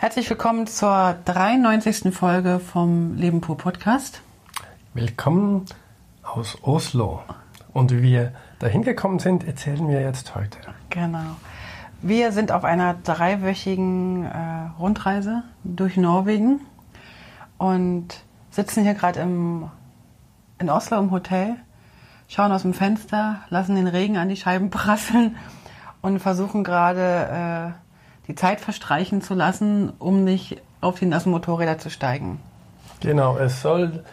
Herzlich willkommen zur 93. Folge vom Leben pur Podcast. Willkommen aus Oslo. Und wie wir dahin gekommen sind, erzählen wir jetzt heute. Genau. Wir sind auf einer dreiwöchigen äh, Rundreise durch Norwegen und sitzen hier gerade in Oslo im Hotel, schauen aus dem Fenster, lassen den Regen an die Scheiben prasseln und versuchen gerade äh, die Zeit verstreichen zu lassen, um nicht auf die nassen Motorräder zu steigen. Genau, es soll.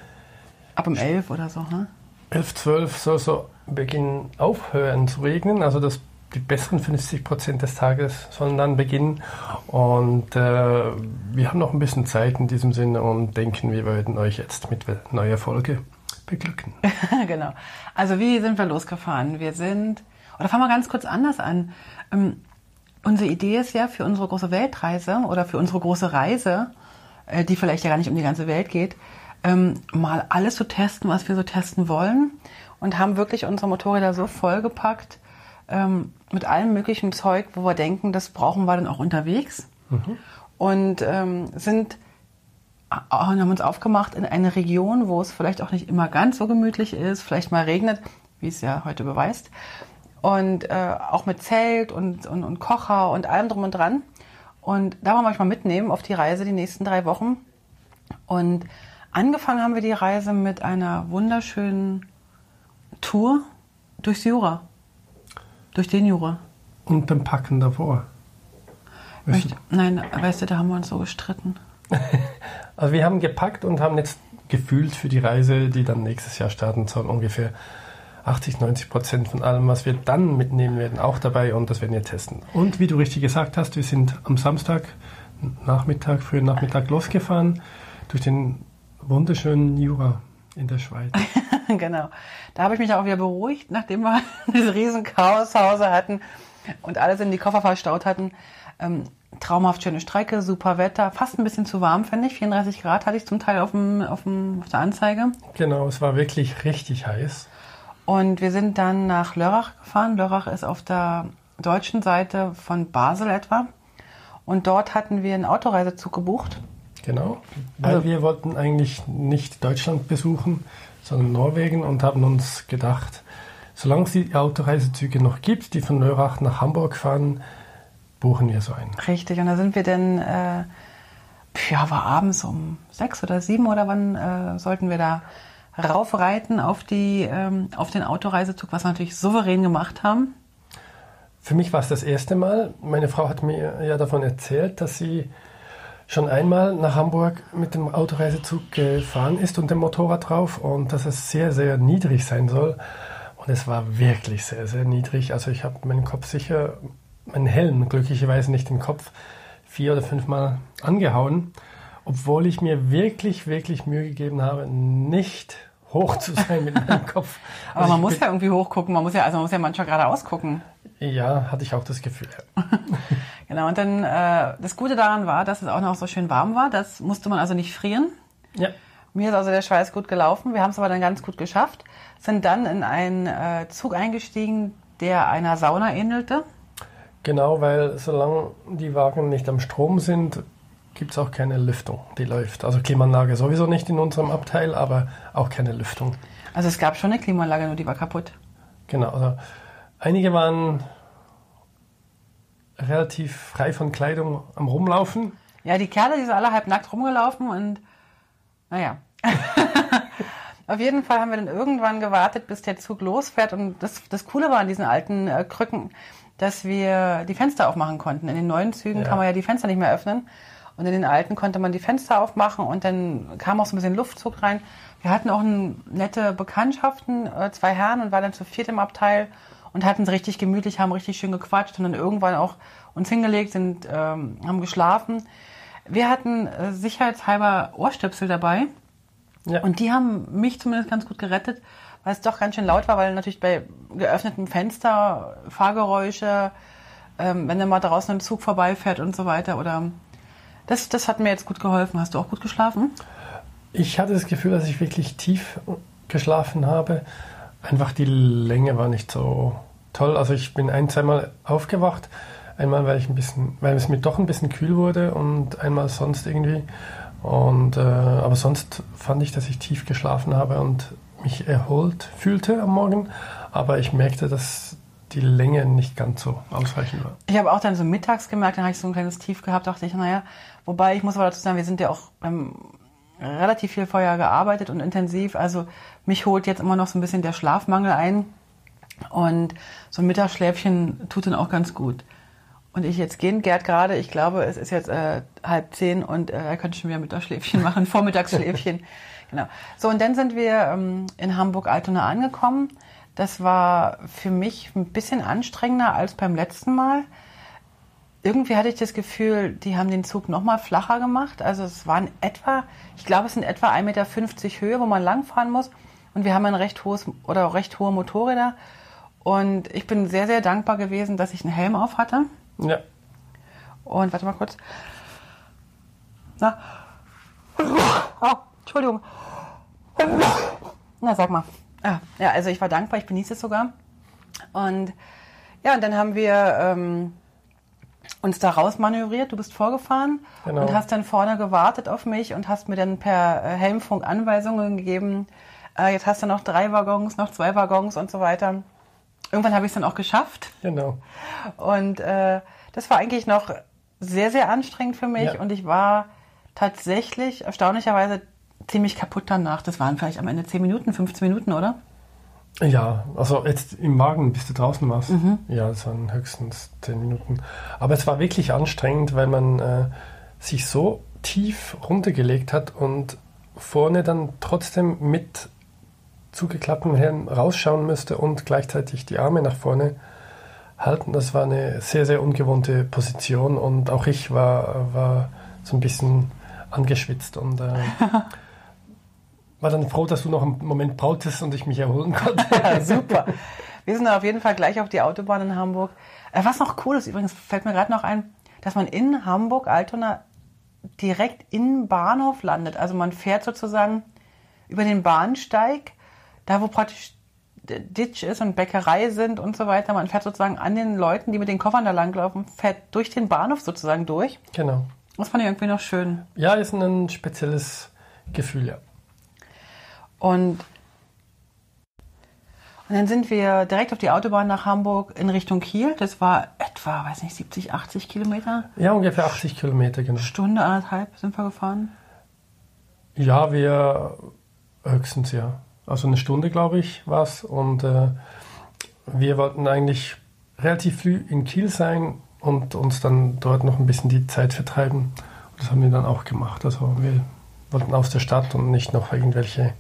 Ab um 11 oder so, ne? 11, 12 soll so beginnen aufhören zu regnen. Also das, die besseren 50 Prozent des Tages sollen dann beginnen. Und äh, wir haben noch ein bisschen Zeit in diesem Sinne und denken, wir würden euch jetzt mit neuer Folge beglücken. genau. Also wie sind wir losgefahren? Wir sind, oder fangen wir ganz kurz anders an. Ähm, unsere Idee ist ja für unsere große Weltreise oder für unsere große Reise, äh, die vielleicht ja gar nicht um die ganze Welt geht, ähm, mal alles zu testen, was wir so testen wollen und haben wirklich unsere Motorräder so vollgepackt ähm, mit allem möglichen Zeug, wo wir denken, das brauchen wir dann auch unterwegs mhm. und ähm, sind und haben uns aufgemacht in eine Region, wo es vielleicht auch nicht immer ganz so gemütlich ist, vielleicht mal regnet, wie es ja heute beweist und äh, auch mit Zelt und, und, und Kocher und allem drum und dran. Und da wollen wir euch mal mitnehmen auf die Reise die nächsten drei Wochen. Und angefangen haben wir die Reise mit einer wunderschönen Tour durchs Jura. Durch den Jura. Und beim Packen davor. Möchte, nein, weißt du, da haben wir uns so gestritten. also wir haben gepackt und haben jetzt gefühlt für die Reise, die dann nächstes Jahr starten soll, ungefähr 80, 90 Prozent von allem, was wir dann mitnehmen werden, auch dabei und das werden wir testen. Und wie du richtig gesagt hast, wir sind am Samstag Nachmittag, frühen Nachmittag losgefahren durch den wunderschönen Jura in der Schweiz. genau. Da habe ich mich auch wieder beruhigt, nachdem wir dieses riesen Chaos zu Hause hatten und alles in die Koffer verstaut hatten. Ähm, traumhaft schöne Strecke, super Wetter, fast ein bisschen zu warm, finde ich. 34 Grad hatte ich zum Teil auf, dem, auf, dem, auf der Anzeige. Genau, es war wirklich richtig heiß. Und wir sind dann nach Lörrach gefahren. Lörrach ist auf der deutschen Seite von Basel etwa. Und dort hatten wir einen Autoreisezug gebucht. Genau, weil also, wir wollten eigentlich nicht Deutschland besuchen, sondern Norwegen und haben uns gedacht, solange es die Autoreisezüge noch gibt, die von Lörrach nach Hamburg fahren, buchen wir so einen. Richtig, und da sind wir dann, äh, ja, war abends um sechs oder sieben oder wann äh, sollten wir da raufreiten auf, die, ähm, auf den Autoreisezug, was wir natürlich souverän gemacht haben? Für mich war es das erste Mal. Meine Frau hat mir ja davon erzählt, dass sie schon einmal nach Hamburg mit dem Autoreisezug gefahren ist und dem Motorrad drauf und dass es sehr, sehr niedrig sein soll. Und es war wirklich sehr, sehr niedrig. Also ich habe meinen Kopf sicher, meinen Helm glücklicherweise nicht im Kopf, vier oder fünfmal angehauen, obwohl ich mir wirklich, wirklich Mühe gegeben habe, nicht hoch zu sein mit meinem Kopf. Aber also man muss ja irgendwie hochgucken, man muss ja, also man muss ja manchmal geradeaus gucken. Ja, hatte ich auch das Gefühl. genau, und dann äh, das Gute daran war, dass es auch noch so schön warm war. Das musste man also nicht frieren. Ja. Mir ist also der Schweiß gut gelaufen. Wir haben es aber dann ganz gut geschafft. Sind dann in einen äh, Zug eingestiegen, der einer Sauna ähnelte. Genau, weil solange die Wagen nicht am Strom sind, gibt es auch keine Lüftung, die läuft. Also Klimaanlage sowieso nicht in unserem Abteil, aber auch keine Lüftung. Also es gab schon eine Klimaanlage, nur die war kaputt. Genau. Also einige waren relativ frei von Kleidung am Rumlaufen. Ja, die Kerle, die sind alle halb nackt rumgelaufen und naja. Auf jeden Fall haben wir dann irgendwann gewartet, bis der Zug losfährt. Und das, das Coole war an diesen alten äh, Krücken, dass wir die Fenster aufmachen konnten. In den neuen Zügen ja. kann man ja die Fenster nicht mehr öffnen. Und in den alten konnte man die Fenster aufmachen und dann kam auch so ein bisschen Luftzug rein. Wir hatten auch nette Bekanntschaften, äh, zwei Herren und waren dann zu viert im Abteil und hatten es richtig gemütlich, haben richtig schön gequatscht und dann irgendwann auch uns hingelegt, sind, ähm, haben geschlafen. Wir hatten äh, sicherheitshalber Ohrstöpsel dabei ja. und die haben mich zumindest ganz gut gerettet, weil es doch ganz schön laut war, weil natürlich bei geöffnetem Fenster Fahrgeräusche, ähm, wenn dann mal draußen ein Zug vorbeifährt und so weiter oder das, das hat mir jetzt gut geholfen. Hast du auch gut geschlafen? Ich hatte das Gefühl, dass ich wirklich tief geschlafen habe. Einfach die Länge war nicht so toll. Also ich bin ein, zweimal aufgewacht, Einmal, weil ich ein bisschen, weil es mir doch ein bisschen kühl wurde und einmal sonst irgendwie. Und, äh, aber sonst fand ich, dass ich tief geschlafen habe und mich erholt fühlte am Morgen. Aber ich merkte, dass die Länge nicht ganz so ausreichend war. Ich habe auch dann so mittags gemerkt, dann habe ich so ein kleines Tief gehabt, dachte ich, naja, wobei ich muss aber dazu sagen, wir sind ja auch beim relativ viel vorher gearbeitet und intensiv. Also mich holt jetzt immer noch so ein bisschen der Schlafmangel ein. Und so ein Mittagsschläfchen tut dann auch ganz gut. Und ich jetzt gehen, Gerd gerade, ich glaube, es ist jetzt äh, halb zehn und äh, er könnte schon wieder Mittagsschläfchen machen, Vormittagsschläfchen. genau. So, und dann sind wir ähm, in Hamburg-Altona angekommen. Das war für mich ein bisschen anstrengender als beim letzten Mal. Irgendwie hatte ich das Gefühl, die haben den Zug noch mal flacher gemacht. Also es waren etwa, ich glaube, es sind etwa 1,50 Meter Höhe, wo man langfahren muss. Und wir haben ein recht hohes oder recht hohe Motorräder. Und ich bin sehr, sehr dankbar gewesen, dass ich einen Helm auf hatte. Ja. Und warte mal kurz. Na. Oh, Entschuldigung. Na, sag mal. Ah, ja, also ich war dankbar, ich genieße es sogar. Und ja, und dann haben wir ähm, uns da rausmanövriert. Du bist vorgefahren Genau. und hast dann vorne gewartet auf mich und hast mir dann per äh, Helmfunk Anweisungen gegeben. Äh, jetzt hast du noch drei Waggons, noch zwei Waggons und so weiter. Irgendwann habe ich es dann auch geschafft. Genau. Und äh, das war eigentlich noch sehr, sehr anstrengend für mich. Ja. Und ich war tatsächlich erstaunlicherweise ziemlich kaputt danach. Das waren vielleicht am Ende 10 Minuten, 15 Minuten, oder? Ja, also jetzt im Wagen, bis du draußen warst. Ja, das waren höchstens zehn Minuten. Aber es war wirklich anstrengend, weil man äh, sich so tief runtergelegt hat und vorne dann trotzdem mit zugeklapptem Helm rausschauen müsste und gleichzeitig die Arme nach vorne halten. Das war eine sehr, sehr ungewohnte Position und auch ich war, war so ein bisschen angeschwitzt und äh, war dann froh, dass du noch einen Moment brautest und ich mich erholen konnte. Ja, super. Wir sind dann auf jeden Fall gleich auf die Autobahn in Hamburg. Äh, was noch cool ist, übrigens fällt mir gerade noch ein, dass man in Hamburg, Altona, direkt in Bahnhof landet. Also man fährt sozusagen über den Bahnsteig, da wo praktisch der Ditch ist und Bäckerei sind und so weiter. Man fährt sozusagen an den Leuten, die mit den Koffern da langlaufen, fährt durch den Bahnhof sozusagen durch. Genau. Das fand ich irgendwie noch schön. Ja, ist ein spezielles Gefühl, ja. Und, und dann sind wir direkt auf die Autobahn nach Hamburg in Richtung Kiel. Das war etwa, weiß nicht, 70, 80 Kilometer. Ja, ungefähr 80 Kilometer, genau. Stunde, anderthalb sind wir gefahren. Ja, wir höchstens ja. Also eine Stunde, glaube ich, war es. Und äh, wir wollten eigentlich relativ früh in Kiel sein und uns dann dort noch ein bisschen die Zeit vertreiben. Und das haben wir dann auch gemacht. Also wir wollten aus der Stadt und nicht noch irgendwelche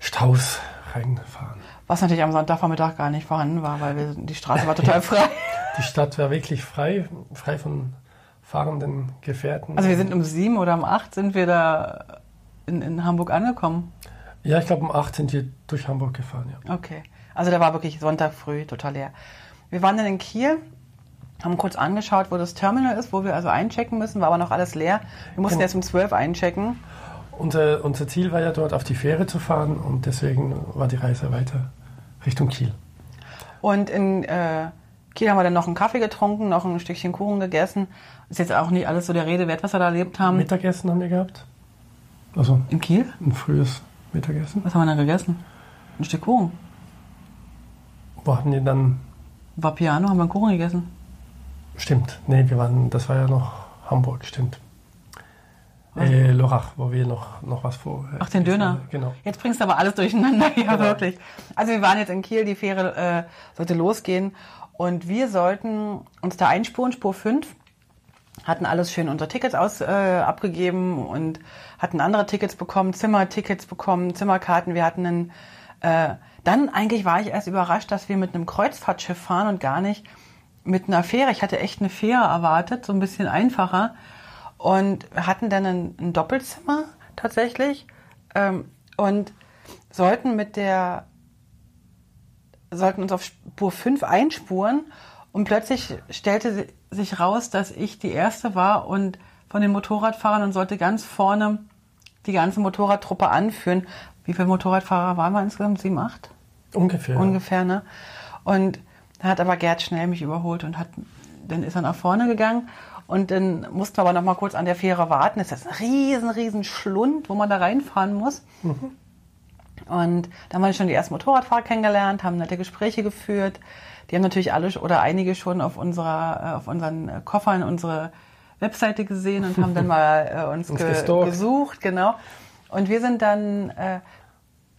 Staus reinfahren. Was natürlich am Sonntagvormittag gar nicht vorhanden war, weil wir, die Straße war total frei. Die Stadt war wirklich frei, frei von fahrenden Gefährten. Also wir sind um sieben oder um acht sind wir da in, in Hamburg angekommen. ja, ich glaube um 8 sind wir durch Hamburg gefahren, ja. Okay. Also da war wirklich Sonntag früh total leer. Wir waren dann in Kiel, haben kurz angeschaut, wo das Terminal ist, wo wir also einchecken müssen, war aber noch alles leer. Wir mussten Genau. jetzt um zwölf einchecken. Unser, unser Ziel war ja dort auf die Fähre zu fahren und deswegen war die Reise weiter Richtung Kiel. Und in äh, Kiel haben wir dann noch einen Kaffee getrunken, noch ein Stückchen Kuchen gegessen. Ist jetzt auch nicht alles so der Rede wert, was wir da erlebt haben. Mittagessen haben wir gehabt. Also in Kiel? ein frühes Mittagessen. Was haben wir da gegessen? Ein Stück Kuchen. Wo haben wir dann. War Piano, haben wir einen Kuchen gegessen. Stimmt, nee, wir waren, das war ja noch Hamburg, stimmt. Äh, Lorach, wo wir noch, noch was vor. Ach, den Döner. Genau. Jetzt bringst du aber alles durcheinander, ja Genau. wirklich. Also wir waren jetzt in Kiel, die Fähre äh, sollte losgehen und wir sollten uns da einspuren, Spur 5, hatten alles schön unsere Tickets aus, äh, abgegeben und hatten andere Tickets bekommen, Zimmertickets bekommen, Zimmerkarten. Wir hatten einen, äh, dann eigentlich war ich erst überrascht, dass wir mit einem Kreuzfahrtschiff fahren und gar nicht mit einer Fähre. Ich hatte echt eine Fähre erwartet, so ein bisschen einfacher. Und wir hatten dann ein, ein Doppelzimmer tatsächlich ähm, und sollten mit der sollten uns auf Spur 5 einspuren und plötzlich stellte si- sich raus, dass ich die erste war und von den Motorradfahrern und sollte ganz vorne die ganze Motorradtruppe anführen. Wie viele Motorradfahrer waren wir insgesamt? Sieben, acht? Ungefähr. ungefähr, ne? Und da hat aber Gerd schnell mich überholt und hat dann ist er nach vorne gegangen und dann mussten wir aber noch mal kurz an der Fähre warten. Das ist ein riesen, riesen Schlund, wo man da reinfahren muss. Mhm. Und da haben wir schon die ersten Motorradfahrer kennengelernt, haben nette Gespräche geführt. Die haben natürlich alle oder einige schon auf unserer, äh, auf unseren Koffern unsere Webseite gesehen und haben dann mal äh, uns, uns ge gesucht, genau. Und wir sind dann äh,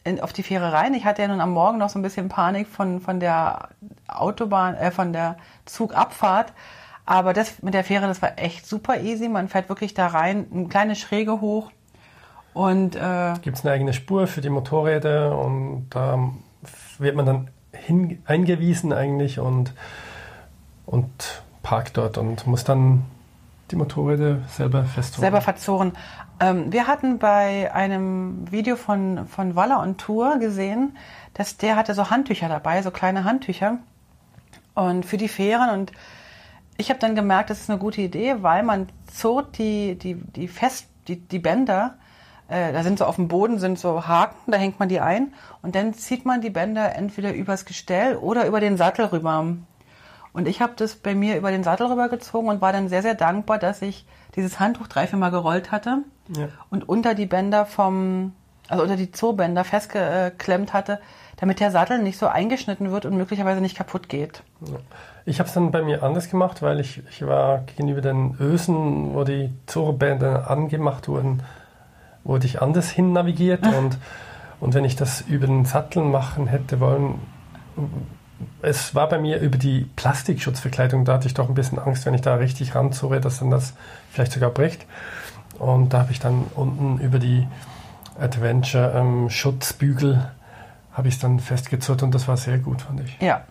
in, auf die Fähre rein. Ich hatte ja nun am Morgen noch so ein bisschen Panik von, von der Autobahn, äh, von der Zugabfahrt. Aber das mit der Fähre, das war echt super easy. Man fährt wirklich da rein, eine kleine Schräge hoch. Und äh, gibt es eine eigene Spur für die Motorräder und da wird man dann hin, eingewiesen eigentlich und, und parkt dort und muss dann die Motorräder selber festholen. Selber verzurren. Ähm, wir hatten bei einem Video von, von Waller und Tour gesehen, dass der hatte so Handtücher dabei, so kleine Handtücher und für die Fähren und ich habe dann gemerkt, das ist eine gute Idee, weil man zurrt die, die, die fest, die, die Bänder, äh, da sind so auf dem Boden sind so Haken, da hängt man die ein und dann zieht man die Bänder entweder übers Gestell oder über den Sattel rüber. Und ich habe das bei mir über den Sattel rübergezogen und war dann sehr, sehr dankbar, dass ich dieses Handtuch drei, vier Mal gerollt hatte ja. und unter die Bänder vom, also unter die Zoobänder festgeklemmt hatte, damit der Sattel nicht so eingeschnitten wird und möglicherweise nicht kaputt geht. Ich habe es dann bei mir anders gemacht, weil ich, ich war gegenüber den Ösen, wo die Zoobänder angemacht wurden, wurde ich anders hin navigiert und, und wenn ich das über den Sattel machen hätte wollen, es war bei mir über die Plastikschutzverkleidung, da hatte ich doch ein bisschen Angst, wenn ich da richtig ranzurre, dass dann das vielleicht sogar bricht. Und da habe ich dann unten über die Adventure-Schutzbügel ähm, habe ich es dann festgezurrt und das war sehr gut, fand ich. Ja.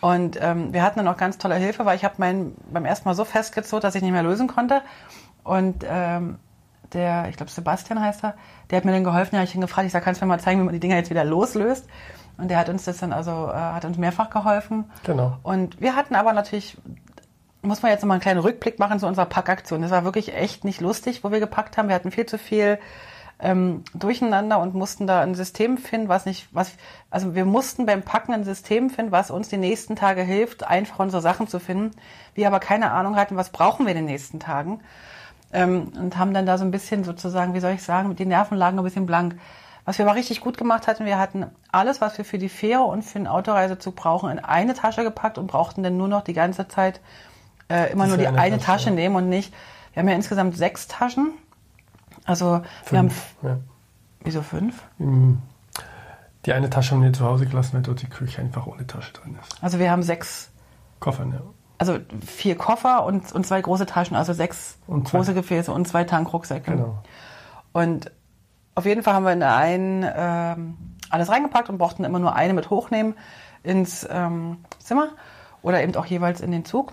Und ähm, wir hatten dann auch ganz tolle Hilfe, weil ich habe meinen beim ersten Mal so festgezurrt, dass ich nicht mehr lösen konnte. Und ähm, der, ich glaube Sebastian heißt er, der hat mir dann geholfen, ja, ich ihn gefragt, ich sage, kannst du mir mal zeigen, wie man die Dinger jetzt wieder loslöst? Und der hat uns das dann also, äh, hat uns mehrfach geholfen. Genau. Und wir hatten aber natürlich, muss man jetzt nochmal einen kleinen Rückblick machen zu unserer Packaktion. Das war wirklich echt nicht lustig, wo wir gepackt haben. Wir hatten viel zu viel ähm, durcheinander und mussten da ein System finden, was nicht, was, also wir mussten beim Packen ein System finden, was uns die nächsten Tage hilft, einfach unsere Sachen zu finden. Wir aber keine Ahnung hatten, was brauchen wir in den nächsten Tagen. Ähm, und haben dann da so ein bisschen sozusagen, wie soll ich sagen, die Nerven lagen ein bisschen blank. Was wir aber richtig gut gemacht hatten, wir hatten alles, was wir für die Fähre und für den Autoreisezug brauchen, in eine Tasche gepackt und brauchten dann nur noch die ganze Zeit äh, immer das nur die eine, eine Tasche, Tasche nehmen und nicht. Wir haben ja insgesamt sechs Taschen. Also fünf, wir haben. Ja. Wieso fünf? Die eine Tasche haben wir zu Hause gelassen, weil dort die Küche einfach ohne Tasche drin ist. Also wir haben sechs Koffer, ja. Also vier Koffer und, und zwei große Taschen, also sechs große Gefäße und zwei Tankrucksäcke. Genau. Und auf jeden Fall haben wir in einen ähm, alles reingepackt und brauchten immer nur eine mit hochnehmen ins ähm, Zimmer oder eben auch jeweils in den Zug.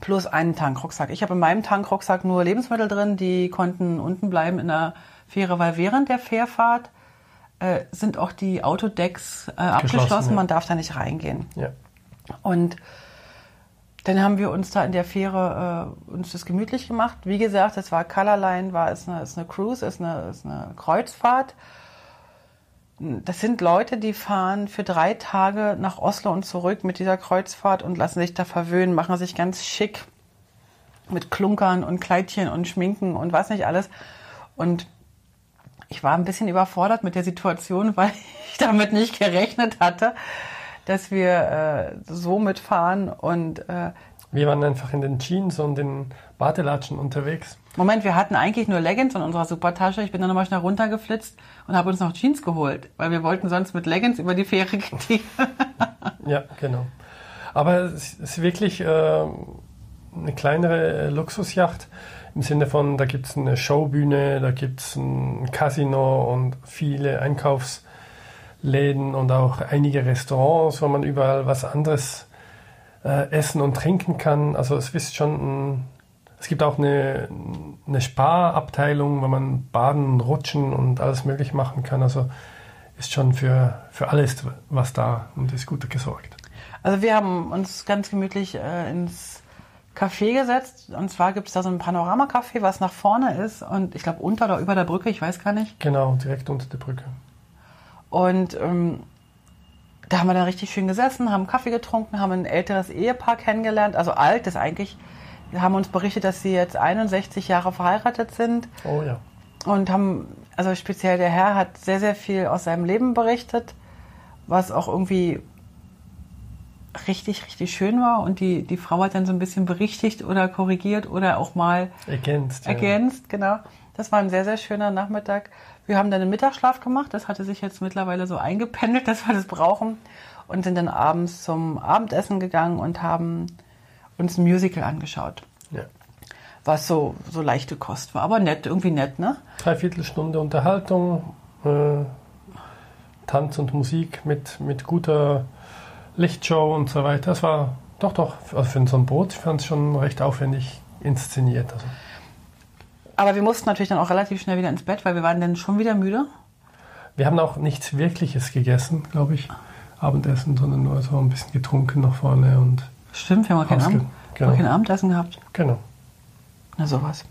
Plus einen Tankrucksack. Ich habe in meinem Tankrucksack nur Lebensmittel drin, die konnten unten bleiben in der Fähre, weil während der Fährfahrt äh, sind auch die Autodecks äh, abgeschlossen, ja. man darf da nicht reingehen. Ja. Und dann haben wir uns da in der Fähre äh, uns das gemütlich gemacht. Wie gesagt, es war Colorline, war es eine, ist eine Cruise, ist eine, ist eine Kreuzfahrt. Das sind Leute, die fahren für drei Tage nach Oslo und zurück mit dieser Kreuzfahrt und lassen sich da verwöhnen, machen sich ganz schick mit Klunkern und Kleidchen und Schminken und was nicht alles. Und ich war ein bisschen überfordert mit der Situation, weil ich damit nicht gerechnet hatte dass wir äh, so mitfahren und äh, wir waren einfach in den Jeans und den Badelatschen unterwegs. Moment, wir hatten eigentlich nur Leggings in unserer Supertasche. Ich bin dann nochmal schnell runtergeflitzt und habe uns noch Jeans geholt, weil wir wollten sonst mit Leggings über die Fähre gehen. ja, genau. Aber es ist wirklich äh, eine kleinere Luxusjacht im Sinne von, da gibt es eine Showbühne, da gibt es ein Casino und viele Einkaufs- Läden und auch einige Restaurants, wo man überall was anderes äh, essen und trinken kann. Also es ist schon ein, es gibt auch eine, eine Spa-Abteilung, wo man baden, rutschen und alles möglich machen kann. Also ist schon für, für alles was da und ist gut gesorgt. Also wir haben uns ganz gemütlich äh, ins Café gesetzt. Und zwar gibt es da so ein Panorama-Café, was nach vorne ist. Und ich glaube unter oder über der Brücke, ich weiß gar nicht. Genau, direkt unter der Brücke. Und ähm, da haben wir dann richtig schön gesessen, haben Kaffee getrunken, haben ein älteres Ehepaar kennengelernt, also alt ist eigentlich. Wir haben uns berichtet, dass sie jetzt 61 Jahre verheiratet sind. Oh ja. Und haben, also speziell der Herr hat sehr, sehr viel aus seinem Leben berichtet, was auch irgendwie richtig, richtig schön war. Und die, die Frau hat dann so ein bisschen berichtigt oder korrigiert oder auch mal Ergänzt. Ja. ergänzt, genau. Das war ein sehr, sehr schöner Nachmittag. Wir haben dann einen Mittagsschlaf gemacht. Das hatte sich jetzt mittlerweile so eingependelt, dass wir das brauchen. Und sind dann abends zum Abendessen gegangen und haben uns ein Musical angeschaut. Ja. Was so, so leichte Kost war. Aber nett, irgendwie nett, ne? Dreiviertelstunde Unterhaltung, äh, Tanz und Musik mit, mit guter Lichtshow und so weiter. Das war doch, doch, also für so ein Boot, ich fand es schon recht aufwendig inszeniert. Also. Aber wir mussten natürlich dann auch relativ schnell wieder ins Bett, weil wir waren dann schon wieder müde. Wir haben auch nichts Wirkliches gegessen, glaube ich, Abendessen, sondern nur so ein bisschen getrunken nach vorne und Stimmt, wir haben auch kein, Abend, genau. kein Abendessen gehabt. genau. Na sowas.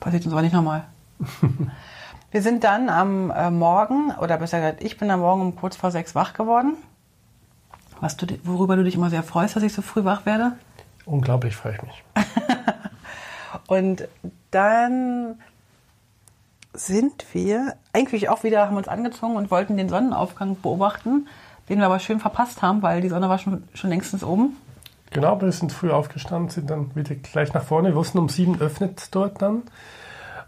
Passiert uns aber nicht nochmal. wir sind dann am äh, Morgen, oder besser gesagt, ich bin am Morgen um kurz vor sechs wach geworden. Was du, worüber du dich immer sehr freust, dass ich so früh wach werde. Unglaublich freue ich mich. Und dann sind wir eigentlich auch wieder, haben uns angezogen und wollten den Sonnenaufgang beobachten, den wir aber schön verpasst haben, weil die Sonne war schon, schon längstens oben. Genau, wir sind früh aufgestanden, sind dann wieder gleich nach vorne. Wir wussten, um sieben öffnet es dort dann.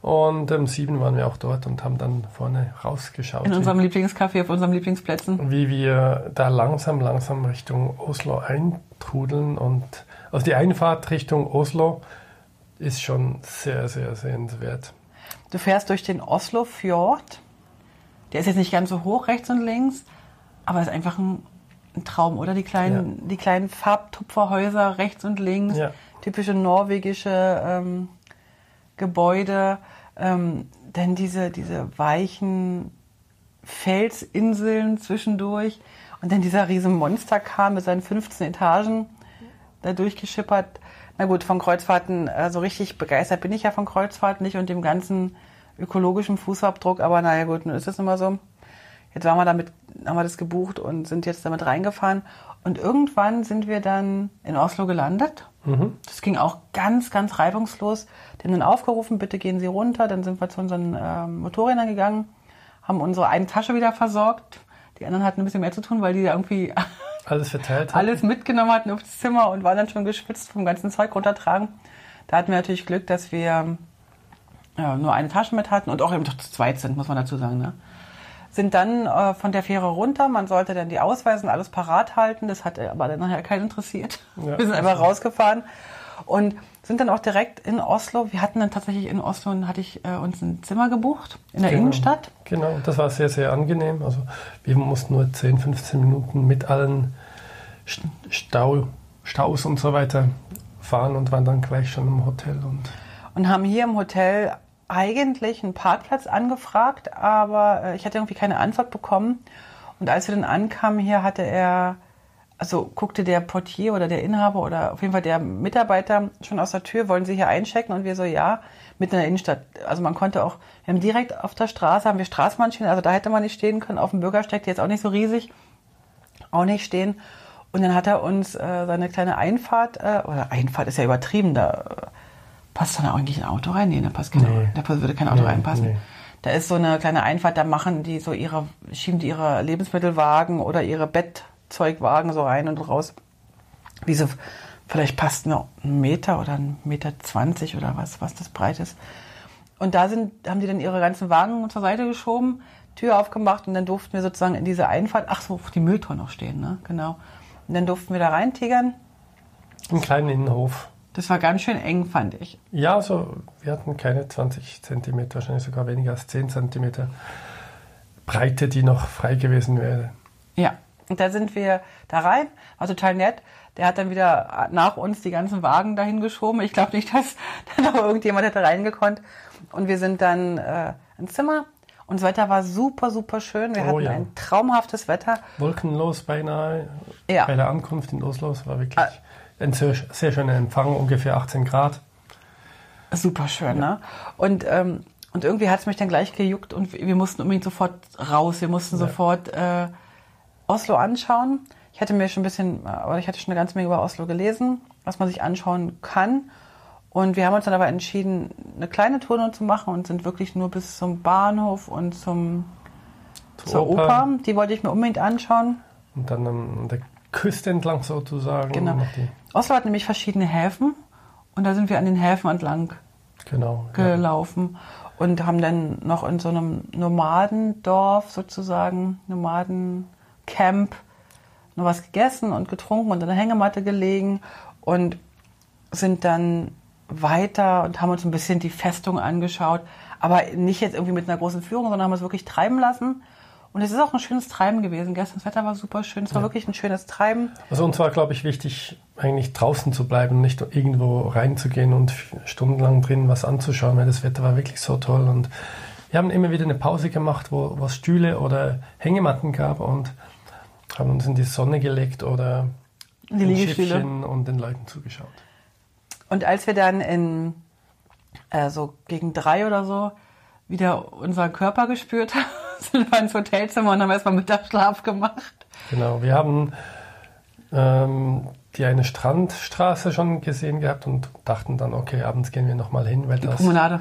Und um sieben waren wir auch dort und haben dann vorne rausgeschaut. In unserem Lieblingscafé, auf unserem Lieblingsplätzen. wie wir da langsam, langsam Richtung Oslo eintrudeln. Und also die Einfahrt Richtung Oslo ist schon sehr, sehr sehenswert. Du fährst durch den Oslo Fjord. Der ist jetzt nicht ganz so hoch rechts und links, aber ist einfach ein, ein Traum, oder? Die kleinen, die kleinen Farbtupferhäuser rechts und links, Ja. typische norwegische ähm, Gebäude, ähm, dann diese, diese weichen Felsinseln zwischendurch und dann dieser riesen Monsterkar mit seinen 15 Etagen da durchgeschippert. Na gut, von Kreuzfahrten, so richtig begeistert bin ich ja von Kreuzfahrten nicht und dem ganzen ökologischen Fußabdruck, aber naja gut, nun ist es immer so. Jetzt waren wir damit, haben wir das gebucht und sind jetzt damit reingefahren. Und irgendwann sind wir dann in Oslo gelandet. Das ging auch ganz, ganz reibungslos. Die haben dann aufgerufen, bitte gehen Sie runter. Dann sind wir zu unseren ähm, Motorrädern gegangen, haben unsere eine Tasche wieder versorgt. Die anderen hatten ein bisschen mehr zu tun, weil die da irgendwie Alles verteilt. hat. alles mitgenommen hatten aufs Zimmer und waren dann schon geschwitzt vom ganzen Zeug runtertragen. Da hatten wir natürlich Glück, dass wir ja, nur eine Tasche mit hatten und auch eben doch zu zweit sind, muss man dazu sagen. Ne? Sind dann äh, von der Fähre runter. Man sollte dann die Ausweise und alles parat halten. Das hat aber dann nachher keinen interessiert. Ja, wir sind einfach rausgefahren und sind dann auch direkt in Oslo. Wir hatten dann tatsächlich in Oslo, hatte ich äh, uns ein Zimmer gebucht in der Genau. Innenstadt. Genau, das war sehr, sehr angenehm. Also wir mussten nur 10, 15 Minuten mit allen St- Stau, Staus und so weiter fahren und waren dann gleich schon im Hotel. Und und haben hier im Hotel eigentlich einen Parkplatz angefragt, aber äh, ich hatte irgendwie keine Antwort bekommen. Und als wir dann ankamen hier, hatte er, also guckte der Portier oder der Inhaber oder auf jeden Fall der Mitarbeiter schon aus der Tür, wollen Sie hier einchecken? Und wir so, ja, mitten in der Innenstadt. Also man konnte auch, wir haben direkt auf der Straße, haben wir Straßenbahnschienen, also da hätte man nicht stehen können, auf dem Bürgersteig, der jetzt auch nicht so riesig, auch nicht stehen. Und dann hat er uns äh, seine kleine Einfahrt, äh, oder Einfahrt ist ja übertrieben, da äh, passt dann eigentlich ein Auto rein? Nee, da passt genau, Nee. da würde kein Auto Nee, reinpassen. nee. Da ist so eine kleine Einfahrt, da machen die so ihre, schieben die ihre Lebensmittelwagen oder ihre Bettzeugwagen so rein und raus. Wie so, vielleicht passt noch ein Meter oder ein Meter zwanzig oder was, was das breit ist. Und da sind, haben die dann ihre ganzen Wagen zur Seite geschoben, Tür aufgemacht und dann durften wir sozusagen in diese Einfahrt, ach so, die Mülltonnen noch stehen, ne? Genau. Und dann durften wir da reintigern. einen kleinen Innenhof. Das war ganz schön eng, fand ich. Ja, also wir hatten keine 20 Zentimeter, wahrscheinlich sogar weniger als 10 Zentimeter Breite, die noch frei gewesen wäre. Ja. Und da sind wir da rein, war total nett. Der hat dann wieder nach uns die ganzen Wagen dahin geschoben. Ich glaube nicht, dass da noch irgendjemand hätte reingekonnt. Und wir sind dann äh, ins Zimmer. Und das Wetter war super, super schön. Wir Oh hatten ja. ein traumhaftes Wetter. Wolkenlos beinahe Ja. bei der Ankunft in Oslo. War wirklich Ah. Ein sehr, sehr schöner Empfang, ungefähr 18 Grad. Super schön, ne? Und, ähm, und irgendwie hat es mich dann gleich gejuckt und wir mussten unbedingt sofort raus. Wir mussten Ja. sofort äh, Oslo anschauen. Ich hatte mir schon ein bisschen, oder ich hatte schon eine ganze Menge über Oslo gelesen, was man sich anschauen kann. Und wir haben uns dann aber entschieden, eine kleine Tour nur zu machen und sind wirklich nur bis zum Bahnhof und zum, zur, zur Oper. Oper. Die wollte ich mir unbedingt anschauen. Und dann an der Küste entlang sozusagen. Genau. Oslo hat nämlich verschiedene Häfen und da sind wir an den Häfen entlang genau, gelaufen ja. und haben dann noch in so einem Nomadendorf sozusagen, Nomadencamp, noch was gegessen und getrunken und in der Hängematte gelegen und sind dann weiter und haben uns ein bisschen die Festung angeschaut. Aber nicht jetzt irgendwie mit einer großen Führung, sondern haben es wirklich treiben lassen. Und es ist auch ein schönes Treiben gewesen. Gestern das Wetter war super schön. Es war ja. wirklich ein schönes Treiben. Also uns war, glaube ich, wichtig, eigentlich draußen zu bleiben, nicht irgendwo reinzugehen und stundenlang drin was anzuschauen, weil das Wetter war wirklich so toll. Und wir haben immer wieder eine Pause gemacht, wo, es Stühle oder Hängematten gab und haben uns in die Sonne gelegt oder die Liegestühle und den Leuten zugeschaut. Und als wir dann in äh, so gegen drei oder so wieder unseren Körper gespürt haben, sind wir ins Hotelzimmer und haben erstmal Mittagsschlaf gemacht. Genau, wir haben ähm, die eine Strandstraße schon gesehen gehabt und dachten dann, okay, abends gehen wir nochmal hin. Weil die das, Promenade.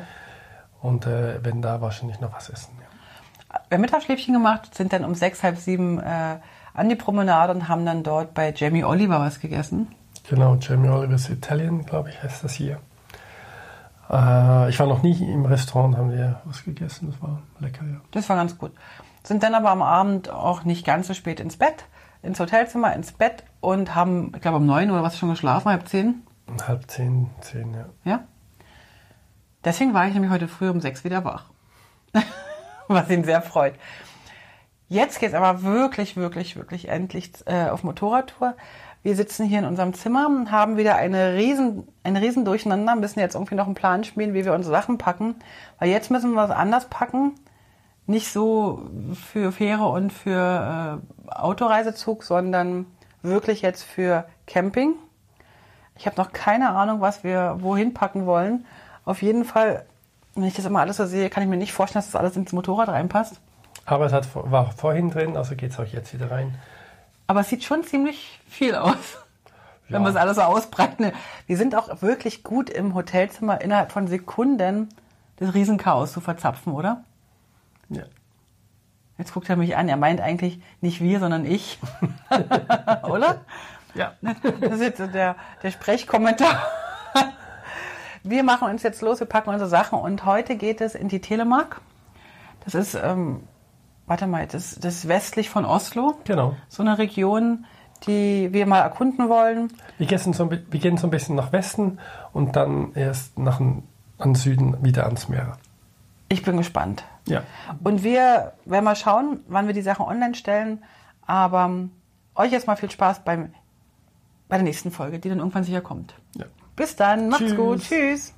Und äh, wenn da wahrscheinlich noch was essen. Ja. Wir haben Mittagsschläfchen gemacht, sind dann um sechs, halb sieben äh, an die Promenade und haben dann dort bei Jamie Oliver was gegessen. Genau, Jamie Oliver's Italien, glaube ich, heißt das hier. Äh, ich war noch nie im Restaurant, haben wir was gegessen. Das war lecker, ja. Das war ganz gut. Sind dann aber am Abend auch nicht ganz so spät ins Bett, ins Hotelzimmer, ins Bett und haben, ich glaube, um neun oder was schon geschlafen, halb zehn? Halb zehn, zehn, ja. Ja? Deswegen war ich nämlich heute früh um sechs wieder wach. was ihn sehr freut. Jetzt geht es aber wirklich, wirklich, wirklich endlich äh, auf Motorradtour. Wir sitzen hier in unserem Zimmer, haben wieder eine riesen, ein riesen Durcheinander, müssen jetzt irgendwie noch einen Plan schmieden, wie wir unsere Sachen packen. Weil jetzt müssen wir was anders packen. Nicht so für Fähre und für äh, Autoreisezug, sondern wirklich jetzt für Camping. Ich habe noch keine Ahnung, was wir wohin packen wollen. Auf jeden Fall, wenn ich das immer alles so sehe, kann ich mir nicht vorstellen, dass das alles ins Motorrad reinpasst. Aber es hat, war vorhin drin, also geht es auch jetzt wieder rein. Aber es sieht schon ziemlich viel aus. Ja. Wenn wir es alles so ausbreiten. Wir sind auch wirklich gut im Hotelzimmer innerhalb von Sekunden das Riesenchaos zu verzapfen, oder? Ja. Jetzt guckt er mich an. Er meint eigentlich nicht wir, sondern ich. oder? Ja. Das ist jetzt der, der Sprechkommentar. wir machen uns jetzt los, wir packen unsere Sachen und heute geht es in die Telemark. Das ist ähm, warte mal, das, das ist westlich von Oslo. Genau. So eine Region, die wir mal erkunden wollen. Wir gehen so, wir gehen so ein bisschen nach Westen und dann erst nach an Süden wieder ans Meer. Ich bin gespannt. Ja. Und wir werden mal schauen, wann wir die Sachen online stellen. Aber um, euch jetzt mal viel Spaß beim, bei der nächsten Folge, die dann irgendwann sicher kommt. Ja. Bis dann, macht's Tschüss. gut. Tschüss.